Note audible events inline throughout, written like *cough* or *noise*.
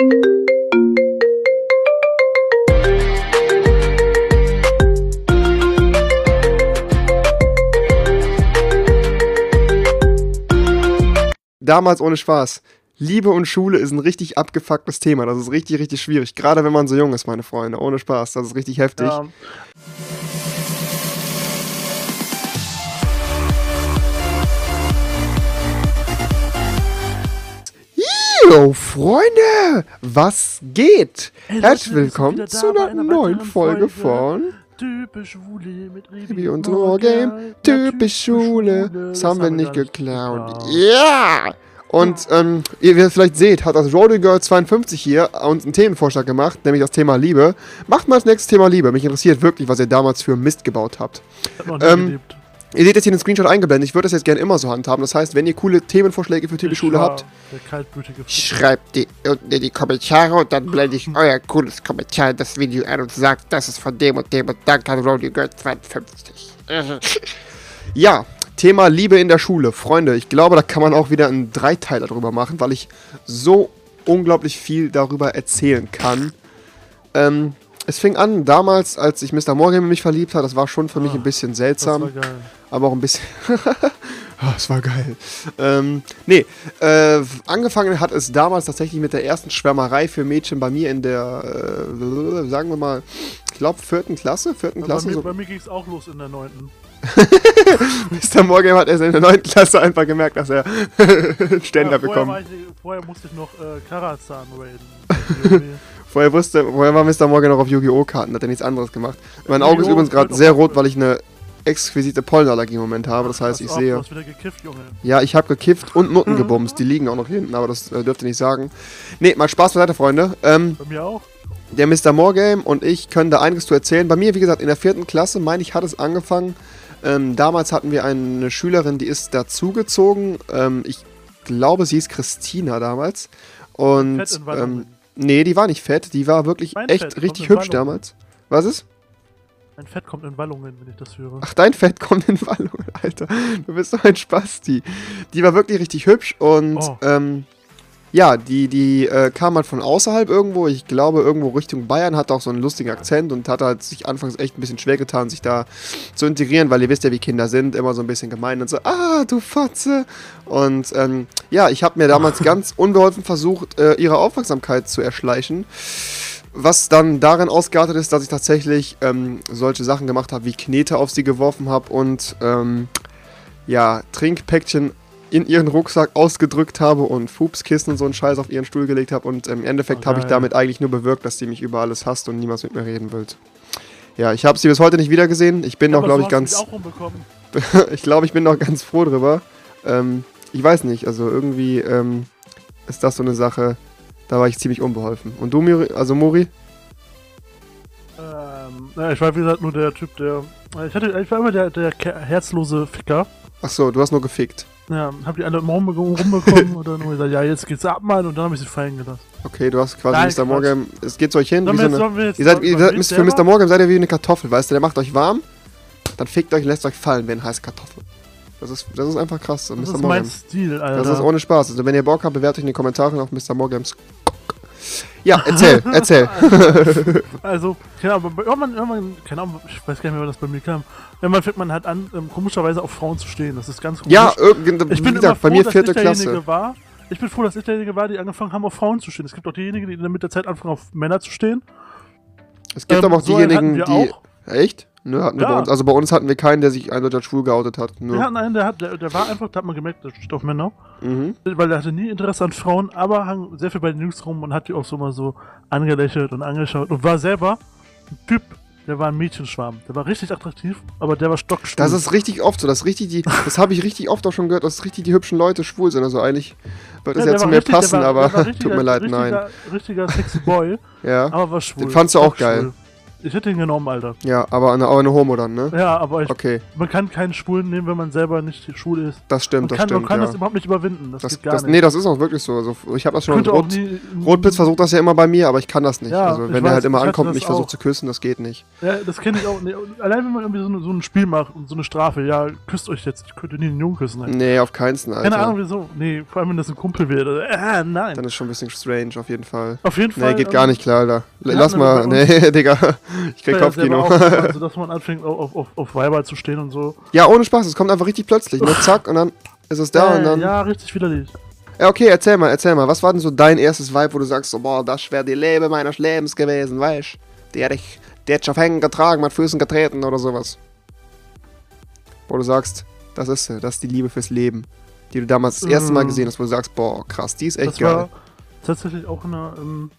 Damals ohne Spaß. Liebe und Schule ist ein richtig abgefucktes Thema. Das ist richtig, richtig schwierig. Gerade wenn man so jung ist, meine Freunde. Ohne Spaß. Das ist richtig heftig. Ja. Yo, Freunde! Was geht? Hey, Herzlich willkommen zu einer einer neuen Folge Folge. von Typisch Schwule mit Baby und. Ja, Typisch Schule. Das haben wir nicht geklaut. Ja! Und ähm, ihr, wie ihr vielleicht seht, hat das Rodeo Girl 52 hier uns einen Themenvorschlag gemacht, nämlich das Thema Liebe. Macht mal das nächste Thema Liebe. Mich interessiert wirklich, was ihr damals für Mist gebaut habt. Ich hab noch nie Ähm, gelebt. Ihr seht jetzt hier den Screenshot eingeblendet. Ich würde das jetzt gerne immer so handhaben. Das heißt, wenn ihr coole Themenvorschläge für typisch Ich Schule war habt, schreibt die unten in die Kommentare und dann blende ich euer cooles Kommentar in das Video ein und sagt, das ist von dem und dem und danke an Rodeo Girl 52. ja, Thema Liebe in der Schule. Freunde, ich glaube, da kann man auch wieder einen Dreiteiler drüber machen, weil ich so unglaublich viel darüber erzählen kann. Ähm, es fing an damals, als ich Mr. Morgan in mich verliebt hat. Das war schon für mich Ah, ein bisschen Das seltsam war geil. aber auch ein bisschen. *laughs* Ah, Es war geil. Ähm, nee, äh, angefangen hat es damals tatsächlich mit der ersten Schwärmerei für Mädchen bei mir in der, äh, sagen wir mal, ich glaube, vierten Klasse, vierten Bei Klasse. mir, So. bei mir ging es auch los in der neunten. *laughs* Mr. Morgan hat erst in der neunten Klasse einfach gemerkt, dass er einen *laughs* Ständer Ja, vorher, bekommt. war ich, vorher musste ich noch äh, Karazhan raiden. Vorher wusste, vorher war Mr. Morgan noch auf Yu-Gi-Oh! Karten, hat er nichts anderes gemacht. Mein Auge ist übrigens gerade sehr rot, weil ich eine exquisite Pollenallergie im Moment habe. Das heißt, ich sehe. Du hast wieder gekifft, Junge. Ja, ich habe gekifft und Nutten gebumst. Die liegen auch noch hinten, aber das äh, dürft ihr nicht sagen. Nee, mal Spaß beiseite, Freunde. Ähm, Bei mir auch. der Mr. Morgame und ich können da einiges zu erzählen. Bei mir, wie gesagt, in der vierten Klasse, meine ich, hat es angefangen. Ähm, damals hatten wir eine Schülerin, die ist dazugezogen. Ähm, ich glaube, sie ist Christina damals. Und ähm, nee, die war nicht fett. Die war wirklich Mein echt Fett richtig hübsch Wallungen. damals. Was ist? Mein Fett kommt in Wallungen, wenn ich das höre. Ach, dein Fett *laughs* kommt in Wallung, Alter. Du bist so ein Spasti. Die war wirklich richtig hübsch und Oh. ähm, ja, die, die äh, kam halt von außerhalb irgendwo. Ich glaube, irgendwo Richtung Bayern, hat auch so einen lustigen Akzent und hat halt sich anfangs echt ein bisschen schwer getan, sich da zu integrieren, weil ihr wisst ja, wie Kinder sind, immer so ein bisschen gemein und so, ah, du Fotze. Und ähm, ja, ich habe mir damals *laughs* ganz unbeholfen versucht, äh, ihre Aufmerksamkeit zu erschleichen. Was dann darin ausgeartet ist, dass ich tatsächlich ähm, solche Sachen gemacht habe, wie Knete auf sie geworfen habe und ähm, ja, Trinkpäckchen in ihren Rucksack ausgedrückt habe und Fupskissen und so einen Scheiß auf ihren Stuhl gelegt habe. Und im Endeffekt Oh, habe ich damit eigentlich nur bewirkt, dass sie mich über alles hasst und niemals mit mir reden will. Ja, ich habe sie bis heute nicht wiedergesehen. Ich bin noch, Aber glaube so ich, ganz. *laughs* ich glaube, ich bin noch ganz froh drüber. Ähm, ich weiß nicht, also irgendwie ähm, ist das so eine Sache, da war ich ziemlich unbeholfen. Und du, Muri, also Muri? Ähm, ja, ich war wie gesagt nur der Typ, der. Ich, hatte, ich war immer der, der herzlose Ficker. Achso, du hast nur gefickt. Ja, hab die alle rumbe- rumbekommen *laughs* und dann nur gesagt, ja, jetzt geht's ab, Mann, und dann hab ich sie fallen gelassen. Okay, du hast quasi Nein, Mr. Morgan. Es geht zu euch hin. So eine, jetzt ihr seid, ihr seid für Mr. Morgan seid ihr wie eine Kartoffel, weißt du? Der macht euch warm, dann fickt euch, lässt euch fallen wie eine heiße Kartoffel. Das ist, das ist einfach krass. So, Das Mr. ist Morgan. mein Stil, Alter. Das ist ohne Spaß. Also wenn ihr Bock habt, bewertet euch in den Kommentaren auf Mr. Morgans. Ja, erzähl, *laughs* erzähl. *laughs* Also, aber bei- irgendwann, irgendwann, keine Ahnung, ich weiß gar nicht mehr, wann das bei mir kam. Irgendwann fängt man halt an, ähm, komischerweise auf Frauen zu stehen. Das ist ganz komisch. ja, irgend, ich bin gesagt, froh, bei mir dass vierte ich derjenige Klasse. war. Ich bin froh, dass ich derjenige war, die angefangen haben, auf Frauen zu stehen. Es gibt auch diejenigen, die mit der Zeit anfangen, auf Männer zu stehen. Es gibt Ähm, aber auch so diejenigen, die. auch. Echt? Nö, hatten wir Ja. bei uns. Also bei uns hatten wir keinen, der sich eindeutig als schwul geoutet hat. Wir Nur. hatten einen, der, hat, der, der war einfach, da hat man gemerkt, der steht auf Männer. Mhm. Weil der hatte nie Interesse an Frauen, aber hang sehr viel bei den Jungs rum und hat die auch so mal so angelächelt und angeschaut. Und war selber ein Typ, der war ein Mädchenschwarm. Der war richtig attraktiv, aber der war stockstuhl. Das ist richtig oft so. Das, ist richtig die, das habe ich richtig oft auch schon gehört, dass richtig die hübschen Leute schwul sind. Also eigentlich wird das ja, zu mir richtig- passen, war- aber richtiger- *laughs* tut mir leid, richtiger, nein. Richtiger sexy Boy, Ja. aber war schwul. Den fandst du auch Stockschwul. geil. Ich hätte ihn genommen, Alter. Ja, aber eine, aber eine Homo dann, ne? Ja, aber ich, Okay, man kann keinen Schwulen nehmen, wenn man selber nicht schwul ist. das stimmt, Man das kann, stimmt. man kann ja. das überhaupt nicht überwinden. Das, Das, geht gar das, nicht. nee, das ist auch wirklich so. Also, ich habe das schon Rot, nie, Rotpilz versucht das ja immer bei mir, aber ich kann das nicht. Ja, also wenn er halt immer ankommt und mich versucht zu küssen, das geht nicht. Ja, das kenne ich auch. Nee, allein wenn man irgendwie so, so ein Spiel macht und so eine Strafe, ja, küsst euch jetzt. Ich könnte nie einen Jungen küssen. Alter. Nee, auf keinen Fall, Alter. Keine Ahnung wieso. Nee, vor allem wenn das ein Kumpel wäre. Äh, nein. Dann ist schon ein bisschen strange, auf jeden Fall. Auf jeden Fall. Nee, geht ähm, gar nicht klar, Alter. Lass mal, nee, *laughs* Digga. Ich krieg Kopfkino. auch gemacht, Also, dass man *laughs* anfängt, auf, auf, auf Weiber zu stehen und so. Ja, ohne Spaß, es kommt einfach richtig plötzlich. Nur zack und dann ist es da Äh, und dann. Ja, richtig widerlich. Ja, okay, erzähl mal, erzähl mal. Was war denn so dein erstes Vibe, wo du sagst, so, boah, das wäre die Lebe meines Lebens gewesen, weißt Der hätte ich, der hätte ich auf Hängen getragen, mit Füßen getreten oder sowas. Wo du sagst, das ist sie, das ist die Liebe fürs Leben. Die du damals das erste Mal Ähm. gesehen hast, wo du sagst, boah, krass, die ist echt Das geil. war tatsächlich auch in der ähm,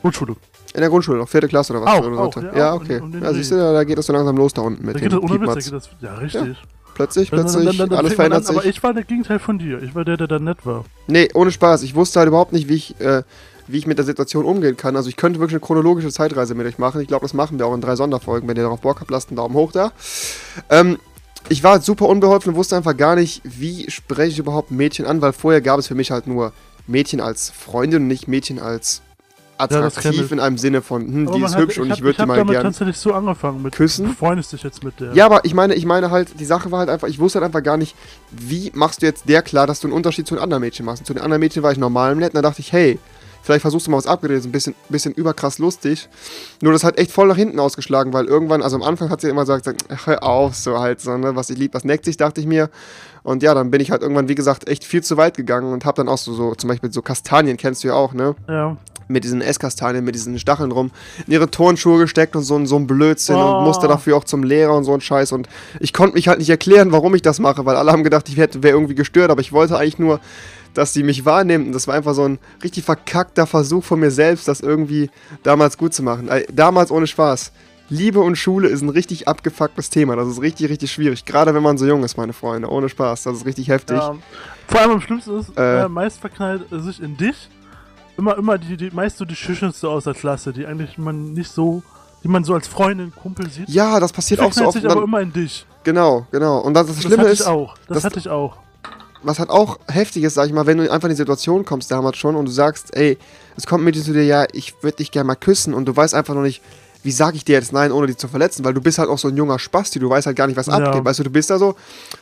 Grundschule. In der Grundschule, noch vierte Klasse oder was? Auch, oder auch, ja, ja, okay. um den ja, siehst du, da geht es so langsam los da unten mit Da geht das ohne Witz, da das. Ja, richtig. Plötzlich, Dann- dann- plötzlich, dann- dann alles fängt man verändert an, Aber sich. ich war der Gegenteil von dir. Ich war der, der da nett war. Nee, ohne Spaß. Ich wusste halt überhaupt nicht, wie ich, äh, wie ich mit der Situation umgehen kann. Also ich könnte wirklich eine chronologische Zeitreise mit euch machen. Ich glaube, das machen wir auch in drei Sonderfolgen. Wenn ihr darauf Bock habt, lasst einen Daumen hoch da. Ähm, ich war super unbeholfen und wusste einfach gar nicht, wie spreche ich überhaupt Mädchen an, weil vorher gab es für mich halt nur Mädchen als Freundin und nicht Mädchen als das attraktiv ich. in einem Sinne von, hm, Aber die ist hat- hübsch und hab- ich würde die mal damit gern tatsächlich so angefangen mit küssen. Du freundest dich jetzt mit der. Ja, aber ich meine, ich meine halt, die Sache war halt einfach, ich wusste halt einfach gar nicht, wie machst du jetzt der klar, dass du einen Unterschied zu den anderen Mädchen machst. Und zu den anderen Mädchen war ich normal im Nett, und da dachte ich, hey, vielleicht versuchst du mal was abgedreht, ein bisschen, bisschen überkrass lustig. Nur das hat echt voll nach hinten ausgeschlagen, weil irgendwann, also am Anfang hat sie immer gesagt, ach, hör auf, so halt, so, ne, was ich lieb, was neckt sich, dachte ich mir. Und ja, dann bin ich halt irgendwann, wie gesagt, echt viel zu weit gegangen und hab dann auch so, so zum Beispiel so Kastanien, kennst du ja auch, ne? ja. Mit diesen Esskastanien, mit diesen Stacheln rum, in ihre Turnschuhe gesteckt und so, ein- so ein Blödsinn Oh. und musste dafür auch zum Lehrer und so ein Scheiß. Und ich konnte mich halt nicht erklären, warum ich das mache, weil alle haben gedacht, ich wäre irgendwie gestört, aber ich wollte eigentlich nur, dass sie mich wahrnimmt. Und das war einfach so ein richtig verkackter Versuch von mir selbst, das irgendwie damals gut zu machen. Damals ohne Spaß. Liebe und Schule ist ein richtig abgefucktes Thema. Das ist richtig, richtig schwierig. Gerade wenn man so jung ist, meine Freunde. Ohne Spaß. Das ist richtig heftig. ja. Vor allem am schlimmsten ist, Äh. äh, meist verknallt er sich in dich. Immer, immer die, die meist so die schüchternste aus der Klasse, die eigentlich man nicht so, die man so als Freundin, Kumpel sieht. Ja, das passiert auch so oft. sich Und aber dann, immer in dich. genau, genau. Und das, das Das Schlimme hatte ist. ich auch. Das, das- hatte ich auch. was halt auch heftig ist, sag ich mal, wenn du einfach in die Situation kommst damals schon und du sagst, ey, es kommt ein Mädchen zu dir, ja, ich würde dich gerne mal küssen und du weißt einfach noch nicht, wie sag ich dir jetzt nein, ohne dich zu verletzen, weil du bist halt auch so ein junger Spasti, du weißt halt gar nicht, was Ja. abgeht, weißt du, du bist da so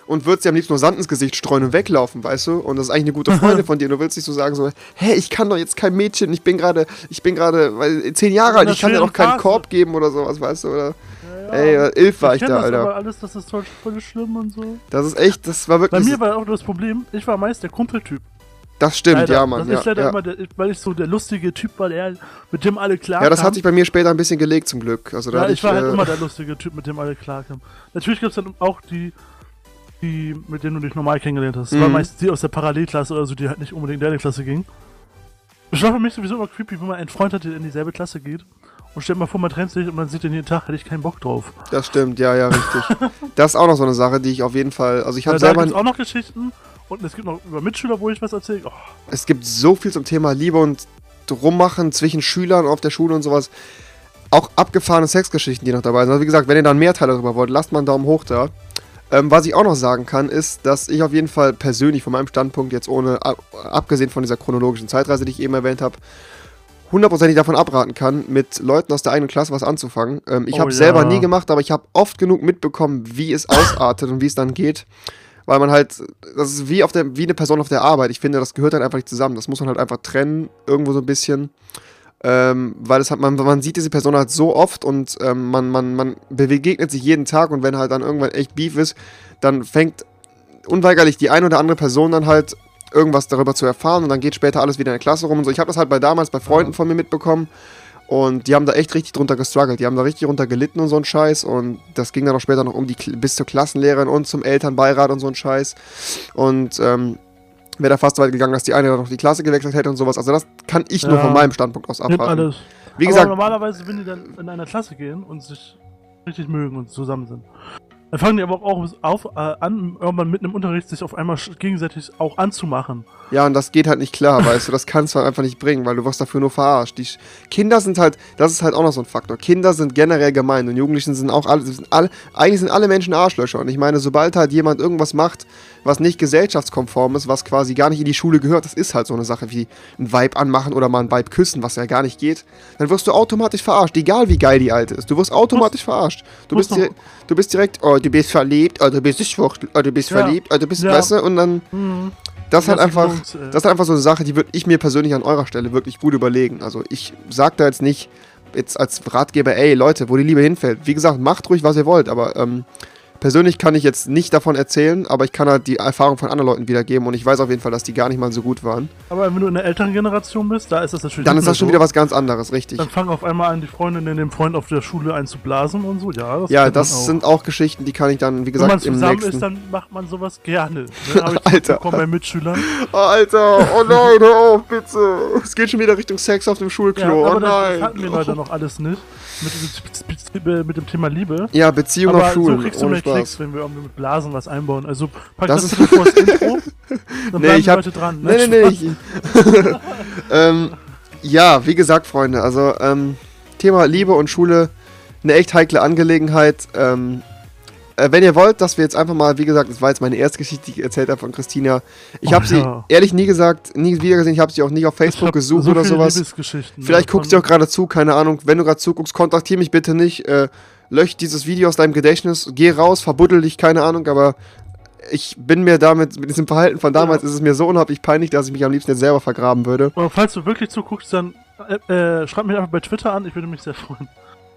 und würdest dir am liebsten nur Sand ins Gesicht streuen und weglaufen, weißt du, und das ist eigentlich eine gute *laughs* Freundin von dir und du willst nicht so sagen so, hey, ich kann doch jetzt kein Mädchen, ich bin gerade, ich bin gerade, zehn Jahre alt, ich kann dir doch keinen Phase. Korb geben oder sowas, weißt du, oder, Ja, ey, äh, elf war ich, kenn da, das Alter. aber alles, das ist voll, voll schlimm und so. Das ist echt, das war Bei wirklich, mir war auch das Problem, ich war meist der Kumpeltyp. Das stimmt, Leider. ja, Mann, Das ja, ist leider ja. immer, der, weil ich so der lustige Typ war, der mit dem alle klar Ja, das hat sich bei mir später ein bisschen gelegt zum Glück. Also da Ja, hatte ich war halt äh, immer der lustige Typ, mit dem alle klarkamen. Natürlich gibt es dann auch die, die, mit denen du dich normal kennengelernt hast. Das war Mhm. meistens die aus der Parallelklasse oder so, die halt nicht unbedingt in deine Klasse ging. Es war für mich sowieso immer creepy, wenn man einen Freund hat, der in dieselbe Klasse geht. Und stell mal vor, man trennt sich und man sieht den jeden Tag, hätte ich keinen Bock drauf. Das stimmt, ja, ja, richtig. *laughs* das ist auch noch so eine Sache, die ich auf jeden Fall. Also ich Ja, habe da selber. es auch noch Geschichten. Und es gibt noch über Mitschüler, wo ich was erzähle. Oh, Es gibt so viel zum Thema Liebe und Rummachen zwischen Schülern auf der Schule und sowas. Auch abgefahrene Sexgeschichten, die noch dabei sind. Also wie gesagt, wenn ihr da mehr Teile darüber wollt, lasst mal einen Daumen hoch da. Ähm, was ich auch noch sagen kann, ist, dass ich auf jeden Fall persönlich von meinem Standpunkt jetzt ohne, ab, abgesehen von dieser chronologischen Zeitreise, die ich eben erwähnt habe, hundertprozentig davon abraten kann, mit Leuten aus der eigenen Klasse was anzufangen. Ähm, ich Oh habe ja. selber nie gemacht, aber ich habe oft genug mitbekommen, wie es ausartet und wie es dann geht. Weil man halt, das ist wie, auf der, wie eine Person auf der Arbeit. Ich finde, das gehört halt einfach nicht zusammen. Das muss man halt einfach trennen, irgendwo so ein bisschen. Ähm, weil es hat, man, man sieht diese Person halt so oft und ähm, man, man, man begegnet sich jeden Tag und wenn halt dann irgendwann echt Beef ist, dann fängt unweigerlich die eine oder andere Person dann halt irgendwas darüber zu erfahren und dann geht später alles wieder in der Klasse rum und so. Ich habe das halt bei damals bei Freunden von mir mitbekommen und die haben da echt richtig drunter gestruggelt. Die haben da richtig drunter gelitten und so ein Scheiß und das ging dann auch später noch um die bis zur Klassenlehrerin und zum Elternbeirat und so ein Scheiß und ähm, wäre da fast so weit gegangen, dass die eine dann noch die Klasse gewechselt hätte und sowas. Also das kann ich nur Ja. von meinem Standpunkt aus alles. Wie Aber gesagt, normalerweise, wenn die dann in einer Klasse gehen und sich richtig mögen und zusammen sind, Dann fangen die aber auch auf, äh, an, irgendwann mitten im Unterricht sich auf einmal gegenseitig auch anzumachen. Ja, und das geht halt nicht klar, weißt du, das kannst du halt einfach nicht bringen, weil du wirst dafür nur verarscht. Die Kinder sind halt, das ist halt auch noch so ein Faktor. Kinder sind generell gemein und Jugendlichen sind auch alle, sind alle eigentlich sind alle Menschen Arschlöcher. Und ich meine, sobald halt jemand irgendwas macht, was nicht gesellschaftskonform ist, was quasi gar nicht in die Schule gehört, das ist halt so eine Sache wie ein Vibe anmachen oder mal ein Vibe küssen, was ja gar nicht geht, dann wirst du automatisch verarscht, egal wie geil die Alte ist. Du wirst automatisch verarscht. Du bist, direkt, du bist direkt, oh, du bist verliebt, oh, du bist schwuchtel, oh, du bist Ja. verliebt, oh, du bist, Ja. weißt du, und dann... Mhm. Das ist halt Das einfach, Jungs, äh, das ist einfach so eine Sache, die würde ich mir persönlich an eurer Stelle wirklich gut überlegen. Also ich sag da jetzt nicht jetzt als Ratgeber, ey Leute, wo die Liebe hinfällt. Wie gesagt, macht ruhig, was ihr wollt, aber ähm, persönlich kann ich jetzt nicht davon erzählen, aber ich kann halt die Erfahrung von anderen Leuten wiedergeben und ich weiß auf jeden Fall, dass die gar nicht mal so gut waren. Aber wenn du in der älteren Generation bist, da ist das natürlich Dann ist das schon so. wieder was ganz anderes, richtig. Dann fangen auf einmal an, die Freundinnen dem Freund auf der Schule einzublasen und so. Ja, das Ja, das auch. sind auch Geschichten, die kann ich dann, wie Wenn man gesagt, im zusammen nächsten... ist, dann macht man sowas gerne. Ne? Hab *laughs* ich Alter. bei Mitschülern. oh, Alter, oh nein, hör auf, bitte. Es geht schon wieder Richtung Sex auf dem Ja, Schulklo, aber oh das, nein. das hatten wir leider noch alles nicht. Mit, mit, mit, mit dem Thema Liebe. Ja, Beziehung aber auf Schulen, so Klicks, wenn wir irgendwie mit Blasen was einbauen. Also pack Das das, ist- bitte vor das Intro. *laughs* Dann Nee, bleiben ich hab- Leute dran. Nee, nee, nee. Ich, *laughs* ähm, ja, wie gesagt, Freunde, also ähm, Thema Liebe und Schule, eine echt heikle Angelegenheit. Ähm, äh, wenn ihr wollt, dass wir jetzt einfach mal, wie gesagt, das war jetzt meine erste Geschichte, die ich erzählt habe von Christina. Ich Oh, habe sie ja. ehrlich nie gesagt, nie wieder gesehen, ich habe sie auch nie auf Facebook gesucht so oder sowas. Vielleicht ne, guckst du auch gerade zu, keine Ahnung. Wenn du gerade zuguckst, kontaktiere mich bitte nicht. Äh, lösch dieses Video aus deinem Gedächtnis, geh raus, verbuddel dich, keine Ahnung, aber ich bin mir damit, mit diesem Verhalten von damals, Ja. ist es mir so unheimlich peinlich, dass ich mich am liebsten jetzt selber vergraben würde. Aber falls du wirklich zuguckst, dann äh, äh, schreib mich einfach bei Twitter an, ich würde mich sehr freuen.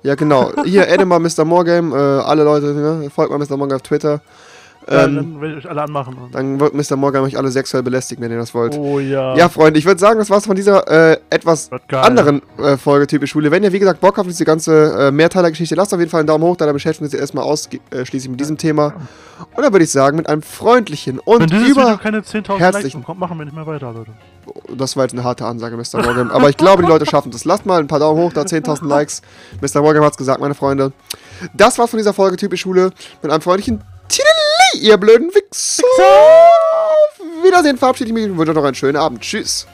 Ja, genau. Hier, adde mal Mr. Morgame, äh, alle Leute, ne? folgt mal Mr. Morgame auf Twitter. Ja, Ähm, dann werde ich euch alle anmachen. Dann wird Mr. Morgame euch alle sexuell belästigen, wenn ihr das wollt. oh ja. Ja, Freunde, ich würde sagen, das war's von dieser äh, etwas anderen äh, Folge Typisch Schule. Wenn ihr, wie gesagt, Bock habt auf diese ganze äh, Mehrteiler-Geschichte, lasst auf jeden Fall einen Daumen hoch, da beschäftigen wir uns erstmal ausschließlich mit diesem Thema. Und dann würde ich sagen, mit einem freundlichen Wenn und dieses Video über... keine 10.000 Likes herzlichen- bekommt, machen wir nicht mehr weiter, Leute. Das war jetzt eine harte Ansage, Mr. Morgan. Aber ich glaube, die Leute schaffen das. Lasst mal ein paar Daumen hoch, da 10.000 *laughs* Likes. Mr. Morgan hat's gesagt, meine Freunde. Das war's von dieser Folge Typisch Schule. Mit einem freundlichen ihr blöden Wichser. Auf Wiedersehen, verabschiede ich mich und wünsche euch noch einen schönen Abend. Tschüss.